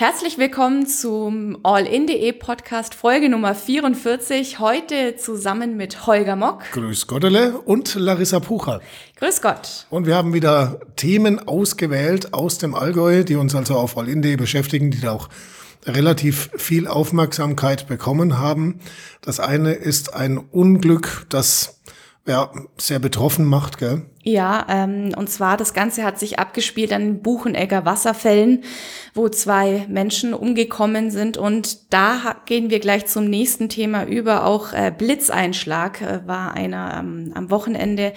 Herzlich willkommen zum All-in.de Podcast Folge Nummer 44. Heute zusammen mit Holger Mock. Grüß Gottele und Larissa Pucher. Grüß Gott. Und wir haben wieder Themen ausgewählt aus dem Allgäu, die uns also auf All-in.de beschäftigen, die da auch relativ viel Aufmerksamkeit bekommen haben. Das eine ist ein Unglück, das ja, sehr betroffen macht, gell? Ja, ähm, und zwar das Ganze hat sich abgespielt an den Buchenegger Wasserfällen, wo zwei Menschen umgekommen sind. Und da gehen wir gleich zum nächsten Thema über. Auch äh, Blitzeinschlag äh, war einer ähm, am Wochenende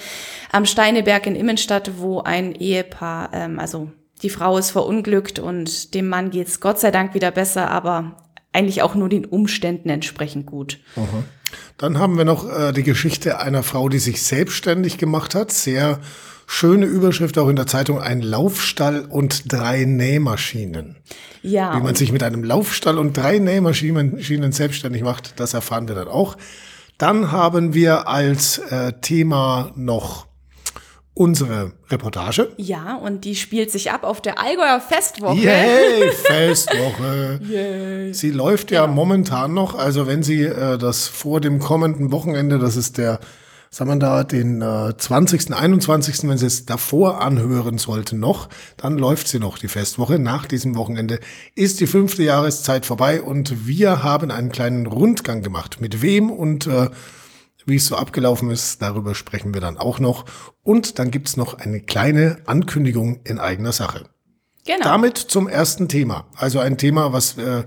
am Steineberg in Immenstadt, wo ein Ehepaar, ähm, also die Frau ist verunglückt und dem Mann geht's Gott sei Dank wieder besser, aber eigentlich auch nur den Umständen entsprechend gut. Aha. Dann haben wir noch äh, die Geschichte einer Frau, die sich selbstständig gemacht hat. Sehr schöne Überschrift auch in der Zeitung, ein Laufstall und drei Nähmaschinen. Ja. Wie man sich mit einem Laufstall und drei Nähmaschinen selbstständig macht, das erfahren wir dann auch. Dann haben wir als äh, Thema noch unsere Reportage. Ja, und die spielt sich ab auf der Allgäuer Festwoche. Yay, Festwoche. Yay. Sie läuft ja genau. momentan noch, also wenn Sie äh, das vor dem kommenden Wochenende, das ist der, sagen wir da, den äh, 20., 21., wenn Sie es davor anhören sollten noch, dann läuft sie noch, die Festwoche. Nach diesem Wochenende ist die fünfte Jahreszeit vorbei und wir haben einen kleinen Rundgang gemacht. Mit wem und äh, wie es so abgelaufen ist, darüber sprechen wir dann auch noch. Und dann gibt's noch eine kleine Ankündigung in eigener Sache. Genau. Damit zum ersten Thema. Also ein Thema, was, äh,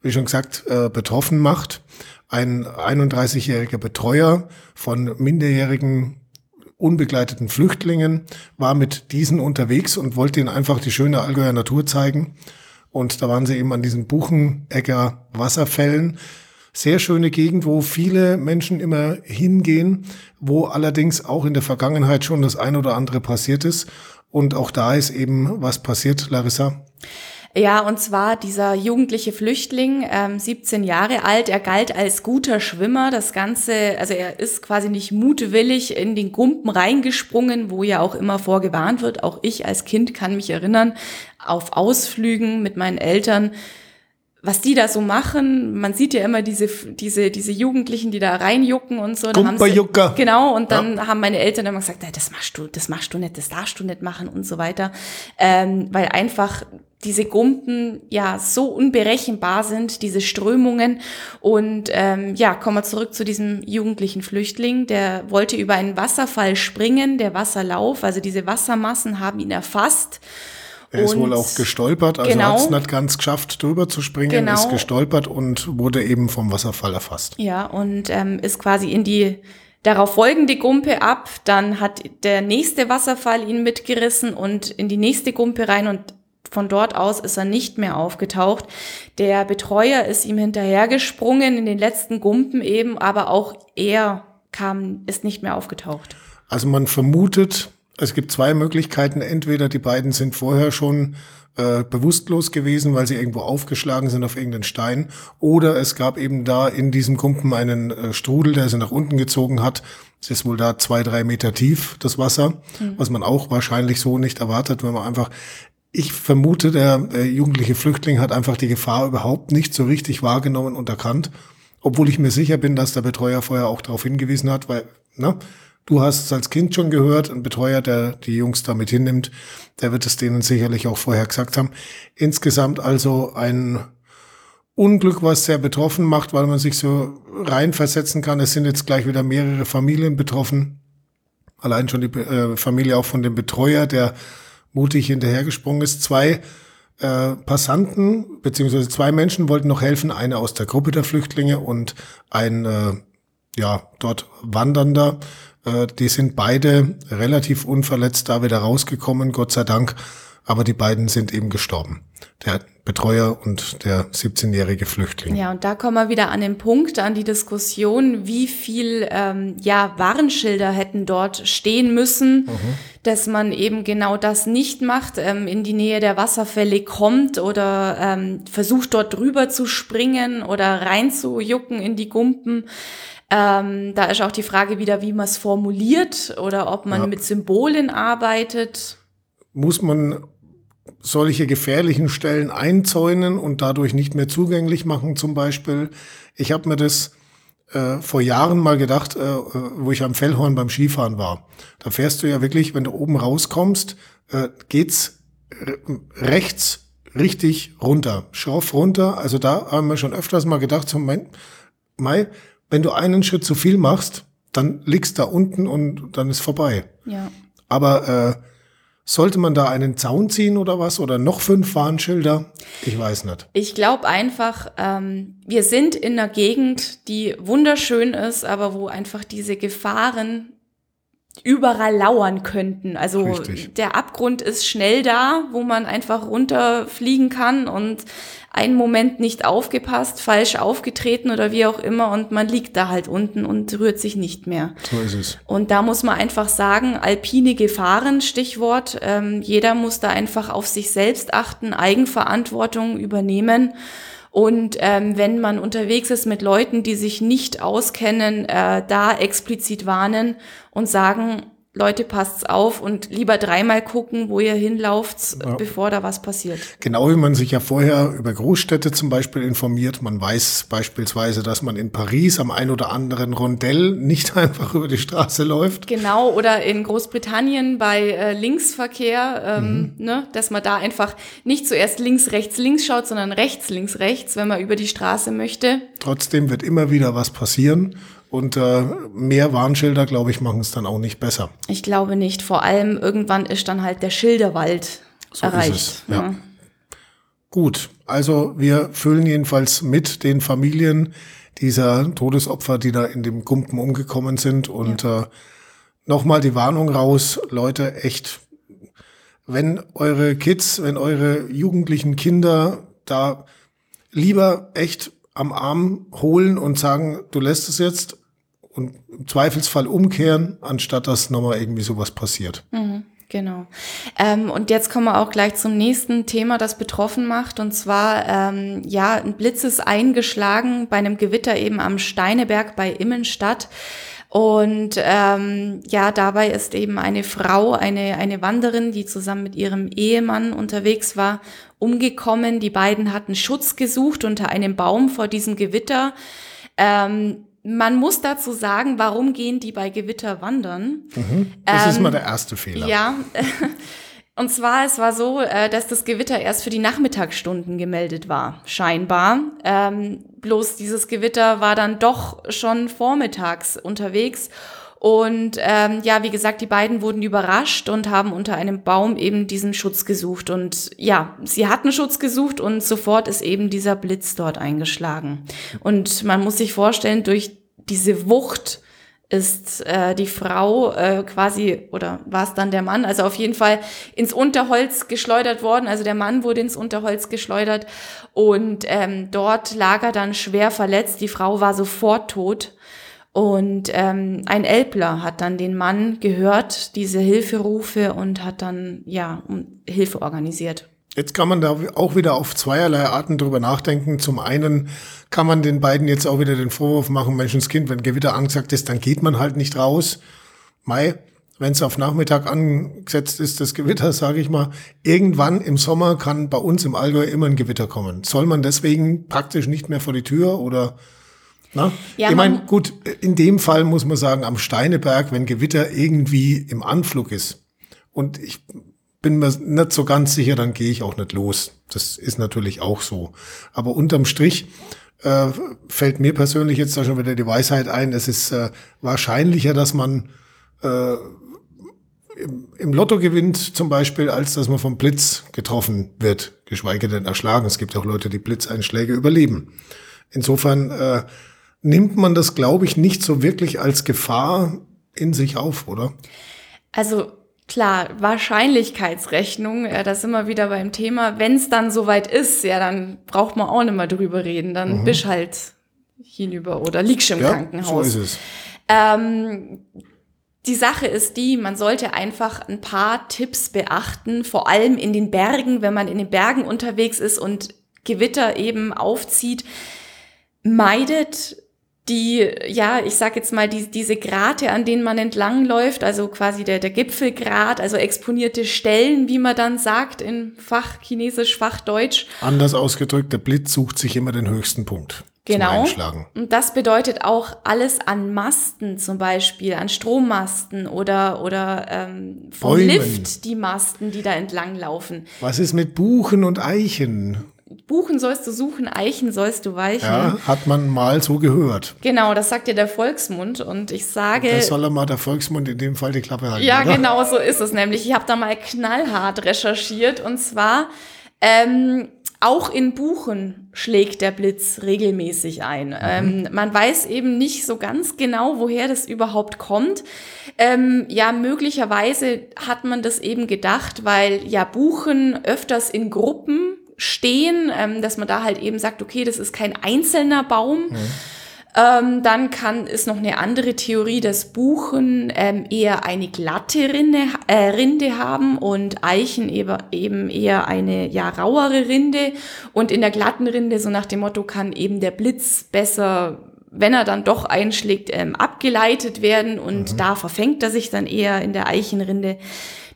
wie schon gesagt, äh, betroffen macht. Ein 31-jähriger Betreuer von minderjährigen unbegleiteten Flüchtlingen war mit diesen unterwegs und wollte ihnen einfach die schöne Allgäuer Natur zeigen. Und da waren sie eben an diesen Buchenegger Wasserfällen sehr schöne Gegend, wo viele Menschen immer hingehen, wo allerdings auch in der Vergangenheit schon das ein oder andere passiert ist. Und auch da ist eben was passiert, Larissa. Ja, und zwar dieser jugendliche Flüchtling, ähm, 17 Jahre alt, er galt als guter Schwimmer. Das Ganze, also er ist quasi nicht mutwillig in den Gumpen reingesprungen, wo ja auch immer vorgewarnt wird. Auch ich als Kind kann mich erinnern, auf Ausflügen mit meinen Eltern was die da so machen. Man sieht ja immer diese, diese, diese Jugendlichen, die da reinjucken und so. Gumperjucker. Genau, und dann ja. haben meine Eltern immer gesagt, das machst du, das machst du nicht, das darfst du nicht machen und so weiter. Ähm, weil einfach diese Gumpen ja so unberechenbar sind, diese Strömungen. Und ähm, ja, kommen wir zurück zu diesem jugendlichen Flüchtling, der wollte über einen Wasserfall springen, der Wasserlauf, also diese Wassermassen haben ihn erfasst. Er ist wohl auch gestolpert, also genau, hat es nicht ganz geschafft, drüber zu springen, genau, ist gestolpert und wurde eben vom Wasserfall erfasst. Ja, und ähm, ist quasi in die darauf folgende Gumpe ab. Dann hat der nächste Wasserfall ihn mitgerissen und in die nächste Gumpe rein und von dort aus ist er nicht mehr aufgetaucht. Der Betreuer ist ihm hinterhergesprungen in den letzten Gumpen eben, aber auch er kam, ist nicht mehr aufgetaucht. Also man vermutet, es gibt zwei Möglichkeiten. Entweder die beiden sind vorher schon äh, bewusstlos gewesen, weil sie irgendwo aufgeschlagen sind auf irgendeinen Stein, oder es gab eben da in diesem Kumpen einen äh, Strudel, der sie nach unten gezogen hat. Es ist wohl da zwei, drei Meter tief, das Wasser, mhm. was man auch wahrscheinlich so nicht erwartet, wenn man einfach ich vermute, der äh, jugendliche Flüchtling hat einfach die Gefahr überhaupt nicht so richtig wahrgenommen und erkannt, obwohl ich mir sicher bin, dass der Betreuer vorher auch darauf hingewiesen hat, weil, ne, Du hast es als Kind schon gehört, ein Betreuer, der die Jungs da mit hinnimmt, der wird es denen sicherlich auch vorher gesagt haben. Insgesamt also ein Unglück, was sehr betroffen macht, weil man sich so reinversetzen kann. Es sind jetzt gleich wieder mehrere Familien betroffen. Allein schon die äh, Familie auch von dem Betreuer, der mutig hinterhergesprungen ist. Zwei äh, Passanten, beziehungsweise zwei Menschen wollten noch helfen. Eine aus der Gruppe der Flüchtlinge und ein, äh, ja, dort Wandernder äh, die sind beide relativ unverletzt da wieder rausgekommen, Gott sei Dank. Aber die beiden sind eben gestorben. Der Betreuer und der 17-jährige Flüchtling. Ja, und da kommen wir wieder an den Punkt, an die Diskussion, wie viel ähm, ja, Warnschilder hätten dort stehen müssen, mhm. dass man eben genau das nicht macht, ähm, in die Nähe der Wasserfälle kommt oder ähm, versucht dort drüber zu springen oder reinzujucken in die Gumpen. Ähm, da ist auch die Frage wieder, wie man es formuliert oder ob man ja. mit Symbolen arbeitet. Muss man solche gefährlichen Stellen einzäunen und dadurch nicht mehr zugänglich machen zum Beispiel. Ich habe mir das äh, vor Jahren mal gedacht, äh, äh, wo ich am Fellhorn beim Skifahren war. Da fährst du ja wirklich, wenn du oben rauskommst, äh, geht's rechts richtig runter, schroff runter. Also da haben wir schon öfters mal gedacht, so mein, Mai, wenn du einen Schritt zu viel machst, dann liegst da unten und dann ist vorbei. Ja. Aber äh, sollte man da einen Zaun ziehen oder was? Oder noch fünf Warnschilder? Ich weiß nicht. Ich glaube einfach, ähm, wir sind in einer Gegend, die wunderschön ist, aber wo einfach diese Gefahren überall lauern könnten. Also Richtig. der Abgrund ist schnell da, wo man einfach runterfliegen kann und einen Moment nicht aufgepasst, falsch aufgetreten oder wie auch immer und man liegt da halt unten und rührt sich nicht mehr. So ist es. Und da muss man einfach sagen, alpine Gefahren, Stichwort. Ähm, jeder muss da einfach auf sich selbst achten, Eigenverantwortung übernehmen. Und ähm, wenn man unterwegs ist mit Leuten, die sich nicht auskennen, äh, da explizit warnen und sagen, Leute, passt's auf und lieber dreimal gucken, wo ihr hinlauft, ja. bevor da was passiert. Genau wie man sich ja vorher über Großstädte zum Beispiel informiert. Man weiß beispielsweise, dass man in Paris am ein oder anderen Rondell nicht einfach über die Straße läuft. Genau, oder in Großbritannien bei äh, Linksverkehr, ähm, mhm. ne, dass man da einfach nicht zuerst links, rechts, links schaut, sondern rechts, links, rechts, wenn man über die Straße möchte. Trotzdem wird immer wieder was passieren. Und äh, mehr Warnschilder, glaube ich, machen es dann auch nicht besser. Ich glaube nicht. Vor allem irgendwann ist dann halt der Schilderwald so erreicht. Ist es, ja. ja. Gut, also wir füllen jedenfalls mit den Familien dieser Todesopfer, die da in dem Gumpen umgekommen sind. Und ja. äh, nochmal die Warnung raus, Leute, echt, wenn eure Kids, wenn eure jugendlichen Kinder da lieber echt am Arm holen und sagen, du lässt es jetzt und im Zweifelsfall umkehren, anstatt dass nochmal irgendwie sowas passiert. Mhm, genau. Ähm, und jetzt kommen wir auch gleich zum nächsten Thema, das betroffen macht. Und zwar, ähm, ja, ein Blitz ist eingeschlagen bei einem Gewitter eben am Steineberg bei Immenstadt. Und ähm, ja, dabei ist eben eine Frau, eine, eine Wanderin, die zusammen mit ihrem Ehemann unterwegs war, umgekommen. Die beiden hatten Schutz gesucht unter einem Baum vor diesem Gewitter. Ähm, man muss dazu sagen, warum gehen die bei Gewitter wandern? Mhm. Das ähm, ist mal der erste Fehler. Ja. Und zwar, es war so, äh, dass das Gewitter erst für die Nachmittagsstunden gemeldet war, scheinbar. Ähm, bloß dieses Gewitter war dann doch schon vormittags unterwegs. Und ähm, ja, wie gesagt, die beiden wurden überrascht und haben unter einem Baum eben diesen Schutz gesucht. Und ja, sie hatten Schutz gesucht und sofort ist eben dieser Blitz dort eingeschlagen. Und man muss sich vorstellen, durch diese Wucht ist äh, die Frau äh, quasi, oder war es dann der Mann, also auf jeden Fall ins Unterholz geschleudert worden. Also der Mann wurde ins Unterholz geschleudert und ähm, dort lag er dann schwer verletzt. Die Frau war sofort tot. Und ähm, ein Elbler hat dann den Mann gehört, diese Hilferufe und hat dann ja Hilfe organisiert. Jetzt kann man da auch wieder auf zweierlei Arten drüber nachdenken. Zum einen kann man den beiden jetzt auch wieder den Vorwurf machen, Menschenskind, wenn Gewitter angesagt ist, dann geht man halt nicht raus. Mai, wenn es auf Nachmittag angesetzt ist, das Gewitter, sage ich mal, irgendwann im Sommer kann bei uns im Allgäu immer ein Gewitter kommen. Soll man deswegen praktisch nicht mehr vor die Tür oder na? Ja, ich meine, gut, in dem Fall muss man sagen, am Steineberg, wenn Gewitter irgendwie im Anflug ist und ich bin mir nicht so ganz sicher, dann gehe ich auch nicht los. Das ist natürlich auch so. Aber unterm Strich äh, fällt mir persönlich jetzt da schon wieder die Weisheit ein, es ist äh, wahrscheinlicher, dass man äh, im, im Lotto gewinnt zum Beispiel, als dass man vom Blitz getroffen wird, geschweige denn erschlagen. Es gibt auch Leute, die Blitzeinschläge überleben. Insofern äh, nimmt man das, glaube ich, nicht so wirklich als Gefahr in sich auf, oder? Also klar, Wahrscheinlichkeitsrechnung, ja, das sind wir wieder beim Thema. Wenn es dann soweit ist, ja, dann braucht man auch nicht mehr drüber reden. Dann mhm. bist halt hinüber oder liegst im ja, Krankenhaus. So ist es. Ähm, die Sache ist die, man sollte einfach ein paar Tipps beachten, vor allem in den Bergen, wenn man in den Bergen unterwegs ist und Gewitter eben aufzieht. Meidet die, ja, ich sag jetzt mal, die, diese Grate, an denen man entlangläuft, also quasi der, der Gipfelgrat, also exponierte Stellen, wie man dann sagt in Fach Chinesisch, Fachdeutsch. Anders ausgedrückt, der Blitz sucht sich immer den höchsten Punkt. Genau. Und das bedeutet auch alles an Masten zum Beispiel, an Strommasten oder, oder ähm, vom Bäumen. Lift die Masten, die da entlang laufen. Was ist mit Buchen und Eichen? Buchen sollst du suchen, Eichen sollst du weichen. Ja, hat man mal so gehört. Genau, das sagt dir der Volksmund und ich sage. Das soll mal der Volksmund in dem Fall die Klappe halten. Ja, oder? genau so ist es nämlich. Ich habe da mal knallhart recherchiert und zwar ähm, auch in Buchen schlägt der Blitz regelmäßig ein. Mhm. Ähm, man weiß eben nicht so ganz genau, woher das überhaupt kommt. Ähm, ja, möglicherweise hat man das eben gedacht, weil ja Buchen öfters in Gruppen stehen, ähm, dass man da halt eben sagt, okay, das ist kein einzelner Baum. Mhm. Ähm, dann kann ist noch eine andere Theorie, dass Buchen ähm, eher eine glatte Rinde, äh, Rinde haben und Eichen eben, eben eher eine ja rauere Rinde. Und in der glatten Rinde, so nach dem Motto, kann eben der Blitz besser wenn er dann doch einschlägt, ähm, abgeleitet werden und mhm. da verfängt er sich dann eher in der Eichenrinde.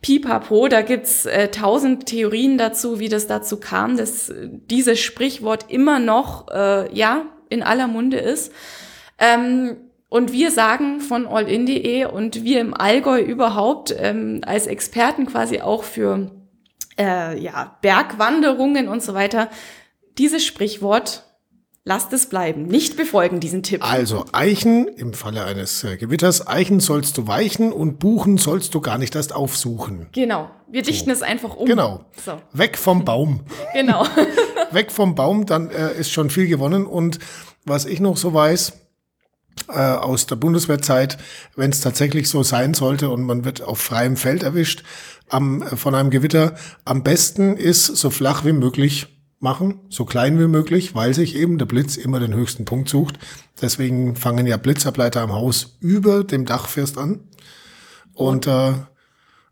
Pipapo, da gibt's äh, tausend Theorien dazu, wie das dazu kam, dass äh, dieses Sprichwort immer noch, äh, ja, in aller Munde ist. Ähm, und wir sagen von allin.de und wir im Allgäu überhaupt ähm, als Experten quasi auch für äh, ja, Bergwanderungen und so weiter, dieses Sprichwort Lasst es bleiben, nicht befolgen diesen Tipp. Also Eichen im Falle eines äh, Gewitters, Eichen sollst du weichen und Buchen sollst du gar nicht erst aufsuchen. Genau, wir dichten so. es einfach um. Genau, so. weg vom Baum. genau. weg vom Baum, dann äh, ist schon viel gewonnen. Und was ich noch so weiß, äh, aus der Bundeswehrzeit, wenn es tatsächlich so sein sollte und man wird auf freiem Feld erwischt am, äh, von einem Gewitter, am besten ist so flach wie möglich machen, so klein wie möglich, weil sich eben der Blitz immer den höchsten Punkt sucht. Deswegen fangen ja Blitzableiter am Haus über dem Dachfirst an. Und äh,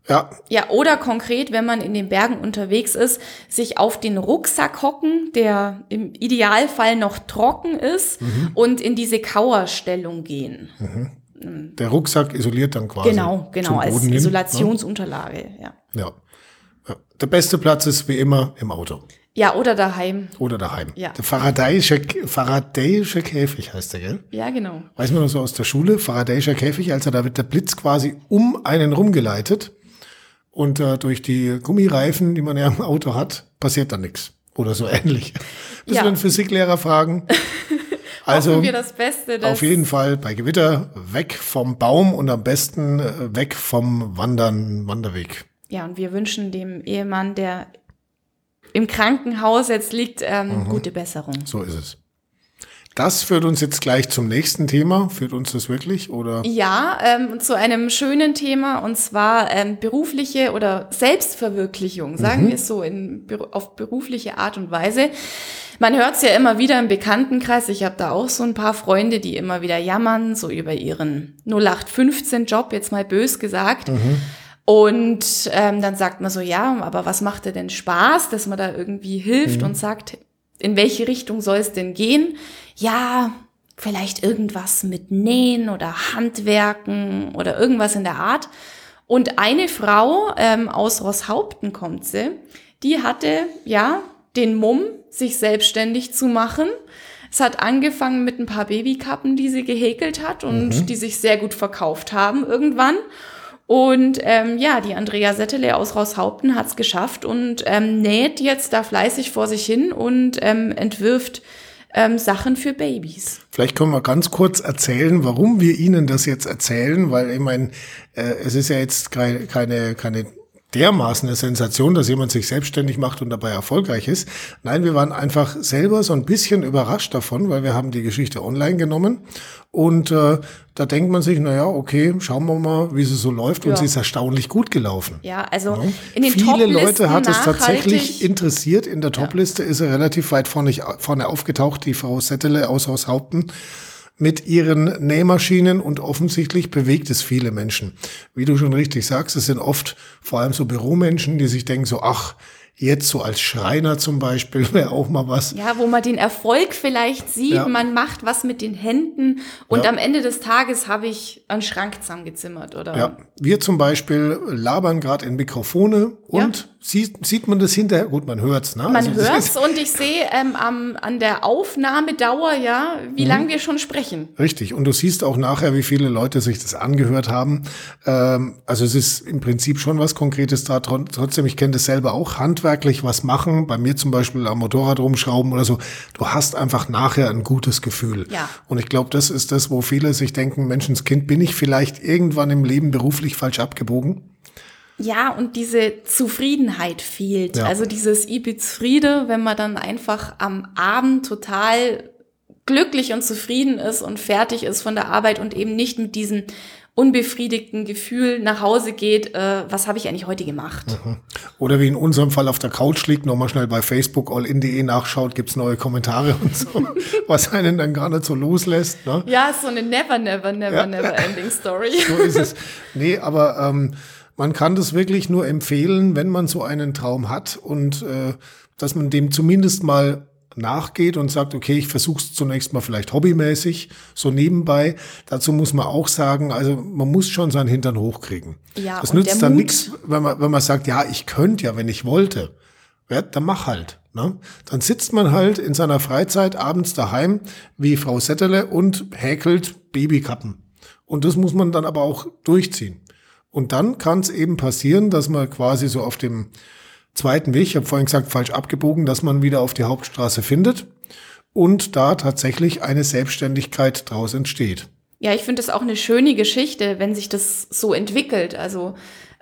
ja. Ja, oder konkret, wenn man in den Bergen unterwegs ist, sich auf den Rucksack hocken, der im Idealfall noch trocken ist, mhm. und in diese Kauerstellung gehen. Mhm. Der Rucksack isoliert dann quasi. Genau, genau, als hin, Isolationsunterlage, ne? ja. ja. Ja. Der beste Platz ist wie immer im Auto. Ja, oder daheim. Oder daheim. Ja. Der Faradayische, Faradayische Käfig heißt der, gell? Ja, genau. Weiß man noch so aus der Schule, Faradayischer Käfig, also da wird der Blitz quasi um einen rumgeleitet und äh, durch die Gummireifen, die man ja im Auto hat, passiert dann nichts. Oder so ähnlich. Müssen ja. wir einen Physiklehrer fragen. Also wir das Beste, auf jeden Fall bei Gewitter weg vom Baum und am besten äh, weg vom Wandern, Wanderweg. Ja, und wir wünschen dem Ehemann, der im Krankenhaus jetzt liegt, ähm, mhm. gute Besserung. So ist es. Das führt uns jetzt gleich zum nächsten Thema. Führt uns das wirklich oder? Ja, ähm, zu einem schönen Thema und zwar ähm, berufliche oder Selbstverwirklichung, sagen mhm. wir es so, in, auf berufliche Art und Weise. Man hört es ja immer wieder im Bekanntenkreis. Ich habe da auch so ein paar Freunde, die immer wieder jammern, so über ihren 0815-Job, jetzt mal bös gesagt. Mhm und ähm, dann sagt man so, ja, aber was macht dir denn Spaß, dass man da irgendwie hilft mhm. und sagt, in welche Richtung soll es denn gehen? Ja, vielleicht irgendwas mit Nähen oder Handwerken oder irgendwas in der Art. Und eine Frau ähm, aus Rosshaupten kommt sie, die hatte ja den Mumm, sich selbstständig zu machen. Es hat angefangen mit ein paar Babykappen, die sie gehäkelt hat und mhm. die sich sehr gut verkauft haben irgendwann. Und ähm, ja, die Andrea Settele aus Raushaupten hat es geschafft und ähm, näht jetzt da fleißig vor sich hin und ähm, entwirft ähm, Sachen für Babys. Vielleicht können wir ganz kurz erzählen, warum wir Ihnen das jetzt erzählen, weil ich meine, äh, es ist ja jetzt keine, keine, keine dermaßen eine Sensation, dass jemand sich selbstständig macht und dabei erfolgreich ist. Nein, wir waren einfach selber so ein bisschen überrascht davon, weil wir haben die Geschichte online genommen und äh, da denkt man sich, naja, okay, schauen wir mal, wie sie so läuft ja. und sie ist erstaunlich gut gelaufen. Ja, also ja. in den Viele Leute hat es tatsächlich interessiert. In der Topliste ja. ist er relativ weit vorne, vorne aufgetaucht, die Frau Settele aus Haushaupten mit ihren Nähmaschinen und offensichtlich bewegt es viele Menschen. Wie du schon richtig sagst, es sind oft vor allem so Büromenschen, die sich denken so, ach, Jetzt so als Schreiner zum Beispiel wäre auch mal was. Ja, wo man den Erfolg vielleicht sieht, Ja. man macht was mit den Händen und Ja. am Ende des Tages habe ich einen Schrank zusammengezimmert, oder? Ja, wir zum Beispiel labern gerade in Mikrofone und sieht, sieht man das hinterher? Gut, man hört's, ne? Man Also hört's ist- und ich sehe ähm, am, an der Aufnahmedauer, ja, wie Mhm. lange wir schon sprechen. Richtig. Und du siehst auch nachher, wie viele Leute sich das angehört haben. Ähm, also es ist im Prinzip schon was Konkretes da. Tro- Trotzdem, ich kenne das selber auch, handwerklich was machen. Bei mir zum Beispiel am Motorrad rumschrauben oder so. Du hast einfach nachher ein gutes Gefühl. Ja. Und ich glaube, das ist das, wo viele sich denken, Menschenskind, bin ich vielleicht irgendwann im Leben beruflich falsch abgebogen? Ja, und diese Zufriedenheit fehlt. Ja. Also dieses Ibiz-Friede, wenn man dann einfach am Abend total glücklich und zufrieden ist und fertig ist von der Arbeit und eben nicht mit diesem unbefriedigten Gefühl nach Hause geht, äh, was habe ich eigentlich heute gemacht? Oder wie in unserem Fall auf der Couch liegt, nochmal schnell bei Facebook allin.de nachschaut, gibt's neue Kommentare und so, was einen dann gar nicht so loslässt. Ne? Ja, so eine never, never, never, Ja. never ending Story. So ist es. Nee, aber ähm, man kann das wirklich nur empfehlen, wenn man so einen Traum hat und äh, dass man dem zumindest mal nachgeht und sagt, okay, ich versuche es zunächst mal vielleicht hobbymäßig, so nebenbei. Dazu muss man auch sagen, also man muss schon seinen Hintern hochkriegen. Ja, das nützt dann nichts, wenn man, wenn man sagt, ja, ich könnte ja, wenn ich wollte. Ja, dann mach halt. Ne? Dann sitzt man halt in seiner Freizeit abends daheim wie Frau Settele und häkelt Babykappen. Und das muss man dann aber auch durchziehen. Und dann kann es eben passieren, dass man quasi so auf dem zweiten Weg, ich habe vorhin gesagt, falsch abgebogen, dass man wieder auf die Hauptstraße findet und da tatsächlich eine Selbstständigkeit draus entsteht. Ja, ich finde es auch eine schöne Geschichte, wenn sich das so entwickelt. Also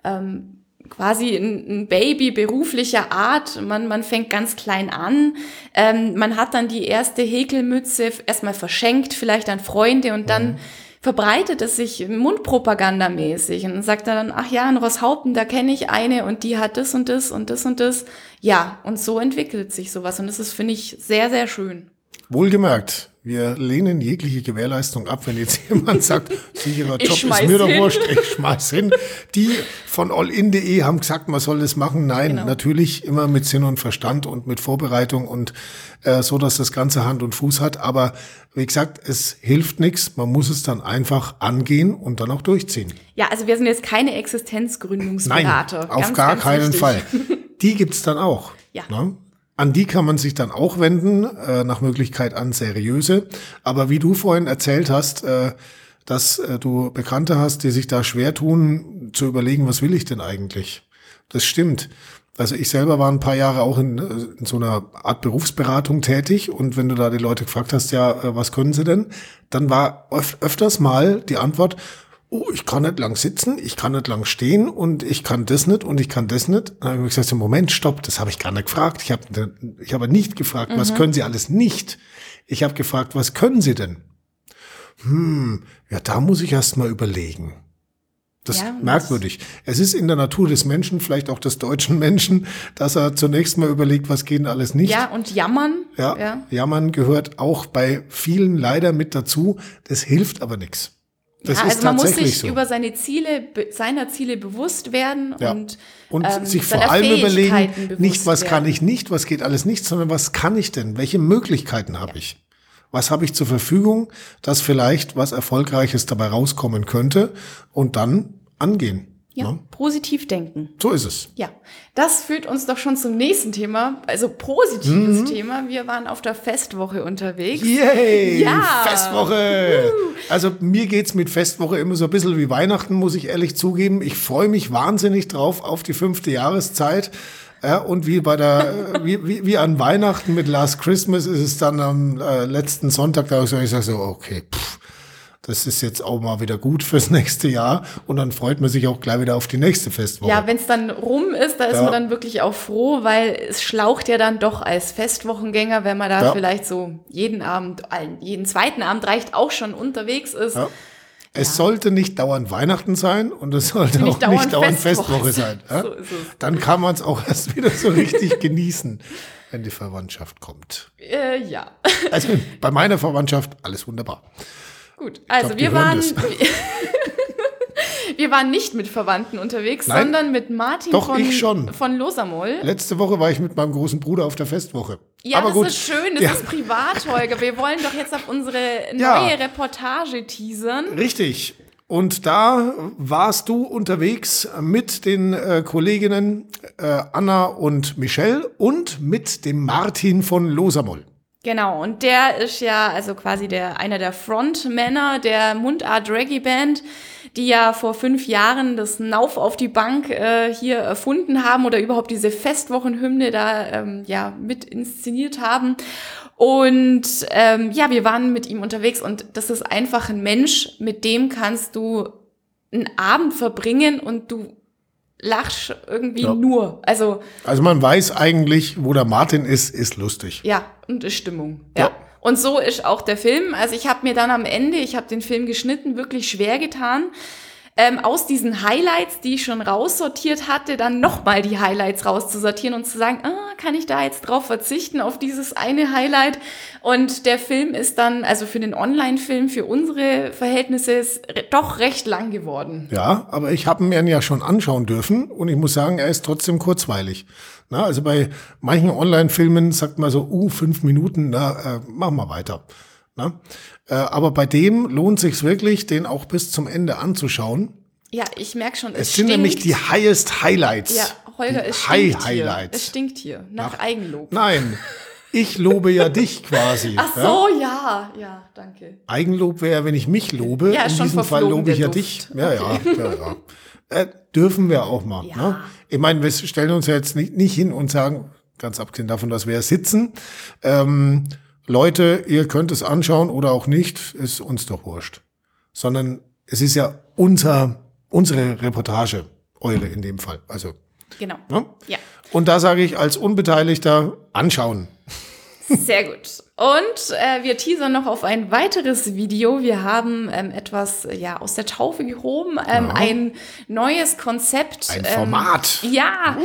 ähm, quasi ein, ein Baby beruflicher Art. Man, man fängt ganz klein an. Ähm, man hat dann die erste Häkelmütze erstmal verschenkt, vielleicht an Freunde und dann verbreitet es sich mundpropagandamäßig und sagt dann, ach ja, in Rosshaupten, da kenne ich eine und die hat das und das und das und das. Ja, und so entwickelt sich sowas und das ist, finde ich, sehr, sehr schön. Wohlgemerkt, wir lehnen jegliche Gewährleistung ab, wenn jetzt jemand sagt, sicherer Ich Job ist mir doch wurscht, ich schmeiß hin. Die von allin.de haben gesagt, man soll das machen. Nein, Genau. natürlich immer mit Sinn und Verstand und mit Vorbereitung und äh, so, dass das Ganze Hand und Fuß hat. Aber wie gesagt, es hilft nichts. Man muss es dann einfach angehen und dann auch durchziehen. Ja, also wir sind jetzt keine Nein, Existenzgründungsberater. auf Ganz, gar ganz keinen wichtig. Fall. Die gibt's dann auch. Ja. Ne? An die kann man sich dann auch wenden, äh, nach Möglichkeit an seriöse. Aber wie du vorhin erzählt hast, äh, dass äh, du Bekannte hast, die sich da schwer tun, zu überlegen, was will ich denn eigentlich? Das stimmt. Also ich selber war ein paar Jahre auch in, äh, in so einer Art Berufsberatung tätig und wenn du da die Leute gefragt hast, ja, äh, was können sie denn? Dann war öf öfters mal die Antwort, oh, ich kann nicht lang sitzen, ich kann nicht lang stehen und ich kann das nicht und ich kann das nicht. Dann habe ich gesagt, Moment, stopp, das habe ich gar nicht gefragt. Ich habe ich habe nicht gefragt, was können Sie alles nicht? Ich habe gefragt, was können Sie denn? Hm, ja, da muss ich erst mal überlegen. Das Ja, merkwürdig. Es ist in der Natur des Menschen, vielleicht auch des deutschen Menschen, dass er zunächst mal überlegt, was geht denn alles nicht. Ja, und jammern. Ja, ja. Jammern gehört auch bei vielen leider mit dazu. Das hilft aber nichts. Das ja, ist also man muss sich so. über seine Ziele, seiner Ziele bewusst werden Ja. und, Und ähm, sich vor allem überlegen, nicht was kann werden. ich nicht, was geht alles nicht, sondern was kann ich denn? Welche Möglichkeiten habe ich? Was habe ich zur Verfügung, dass vielleicht was Erfolgreiches dabei rauskommen könnte und dann angehen. Ja, Ne? positiv denken. So ist es. Ja, das führt uns doch schon zum nächsten Thema, also positives Mhm. Thema. Wir waren auf der Festwoche unterwegs. Yay! Ja. Festwoche! Also mir geht's mit Festwoche immer so ein bisschen wie Weihnachten, muss ich ehrlich zugeben. Ich freue mich wahnsinnig drauf auf die fünfte Jahreszeit. Ja, und wie bei der, wie, wie, wie an Weihnachten mit Last Christmas ist es dann am äh, letzten Sonntag, da ich sage so, okay, pff, das ist jetzt auch mal wieder gut fürs nächste Jahr. Und dann freut man sich auch gleich wieder auf die nächste Festwoche. Ja, wenn es dann rum ist, da ist Ja. man dann wirklich auch froh, weil es schlaucht ja dann doch als Festwochengänger, wenn man da Ja. vielleicht so jeden Abend, jeden zweiten Abend reicht auch schon unterwegs ist. Ja. Es sollte nicht dauernd Weihnachten sein und es sollte Nicht auch dauernd nicht dauernd Festwoche Festwoche sein. So. Dann kann man es auch erst wieder so richtig genießen, wenn die Verwandtschaft kommt. Äh, ja. Also bei meiner Verwandtschaft alles wunderbar. Gut, also glaub, wir waren. Wir waren nicht mit Verwandten unterwegs, Nein. sondern mit Martin Doch, von, ich schon. von Losamol. Letzte Woche war ich mit meinem großen Bruder auf der Festwoche. Ja, Aber das gut. ist schön, das Ja. ist privat, Holger. Wir wollen doch jetzt auf unsere neue Ja. Reportage teasern. Richtig. Und da warst du unterwegs mit den äh, Kolleginnen äh, Anna und Michelle und mit dem Martin von Losamol. Genau, und der ist ja also quasi der einer der Frontmänner der Mundart Reggae Band, die ja vor fünf Jahren das Nauf auf die Bank äh, hier erfunden haben oder überhaupt diese Festwochenhymne da ähm, ja mit inszeniert haben. Und ähm, ja, wir waren mit ihm unterwegs und das ist einfach ein Mensch, mit dem kannst du einen Abend verbringen und du lachst irgendwie Ja. nur. Also Also man weiß eigentlich, wo der Martin ist, ist lustig. ja, und ist Stimmung. Ja. Ja. Und so ist auch der Film. Also ich habe mir dann am Ende, ich habe den Film geschnitten, wirklich schwer getan, ähm, aus diesen Highlights, die ich schon raussortiert hatte, dann nochmal die Highlights rauszusortieren und zu sagen, ah, kann ich da jetzt drauf verzichten, auf dieses eine Highlight? Und der Film ist dann, also für den Online-Film, für unsere Verhältnisse, ist doch recht lang geworden. Ja, aber ich habe mir ihn ja schon anschauen dürfen und ich muss sagen, er ist trotzdem kurzweilig. Na, also bei manchen Online-Filmen sagt man so, uh, fünf Minuten, na, äh, machen wir weiter. Na? Äh, aber bei dem lohnt sich wirklich, den auch bis zum Ende anzuschauen. Ja, ich merke schon, es, Es sind nämlich die highest Highlights. Ja, Holger, die es High stinkt hier. Es Highlights. stinkt hier, nach Eigenlob. Nein, ich lobe ja dich quasi. Ach Ja? so, ja, ja, danke. Eigenlob wäre, wenn ich mich lobe. Ja, In diesem Fall lobe ich ja Duft. dich. Ja, ja, ja, ja. Äh, dürfen wir auch mal. Ja. Ne? Ich meine, wir stellen uns ja jetzt nicht, nicht hin und sagen, ganz abgesehen davon, dass wir ja sitzen, ähm, Leute, ihr könnt es anschauen oder auch nicht, ist uns doch wurscht. Sondern es ist ja unser, unsere Reportage, eure in dem Fall. Also, Genau. ne? Ja, Und da sage ich als Unbeteiligter anschauen. Sehr gut. Und äh, wir teasern noch auf ein weiteres Video. Wir haben ähm, etwas äh, ja aus der Taufe gehoben, ähm, ein neues Konzept. Ein ähm, Format. Ja,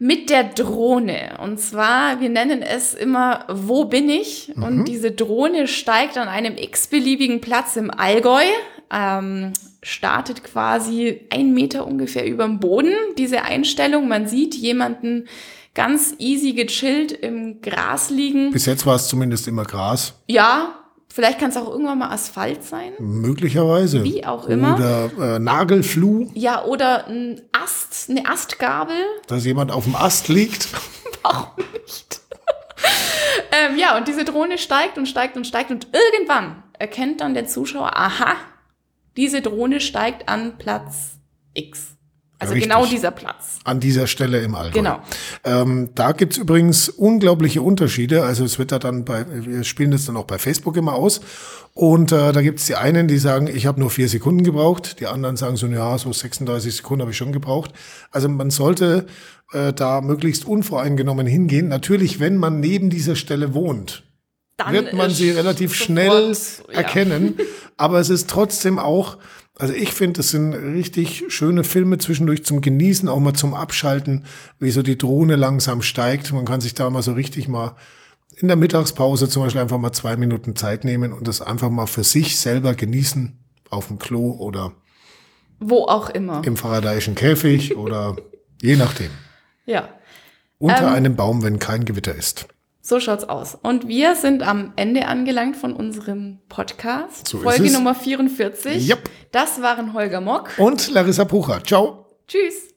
mit der Drohne. Und zwar, wir nennen es immer Wo bin ich? Und diese Drohne steigt an einem x-beliebigen Platz im Allgäu, ähm, startet quasi ein Meter ungefähr über dem Boden, diese Einstellung. Man sieht jemanden ganz easy gechillt im Gras liegen. Bis jetzt war es zumindest immer Gras. Ja, vielleicht kann es auch irgendwann mal Asphalt sein. Möglicherweise. Wie auch immer. Oder äh, Nagelfluh, Ja, oder ein Ast, eine Astgabel. dass jemand auf dem Ast liegt. Warum nicht? ähm, ja, und diese Drohne steigt und steigt und steigt und irgendwann erkennt dann der Zuschauer, aha, diese Drohne steigt an Platz X. Also Richtig. genau dieser Platz. An dieser Stelle im Allgäu. Genau. Ähm, da gibt's übrigens unglaubliche Unterschiede. Also es wird da dann bei, wir spielen das dann auch bei Facebook immer aus. Und äh, da gibt's die einen, die sagen, ich habe nur vier Sekunden gebraucht. Die anderen sagen so, ja, so 36 Sekunden habe ich schon gebraucht. Also man sollte äh, da möglichst unvoreingenommen hingehen. Natürlich, wenn man neben dieser Stelle wohnt, Dann wird man sie relativ sofort, schnell ja. erkennen. Aber es ist trotzdem auch, also ich finde, es sind richtig schöne Filme zwischendurch zum Genießen, auch mal zum Abschalten, wie so die Drohne langsam steigt. Man kann sich da mal so richtig mal in der Mittagspause zum Beispiel einfach mal zwei Minuten Zeit nehmen und das einfach mal für sich selber genießen. Auf dem Klo oder Wo auch immer. im faradayischen Käfig oder je nachdem. Ja. Unter Ähm, einem Baum, wenn kein Gewitter ist. So schaut's aus. Und wir sind am Ende angelangt von unserem Podcast. So Folge Nummer 44. Yep. Das waren Holger Mock und Larissa Pucher. Ciao. Tschüss.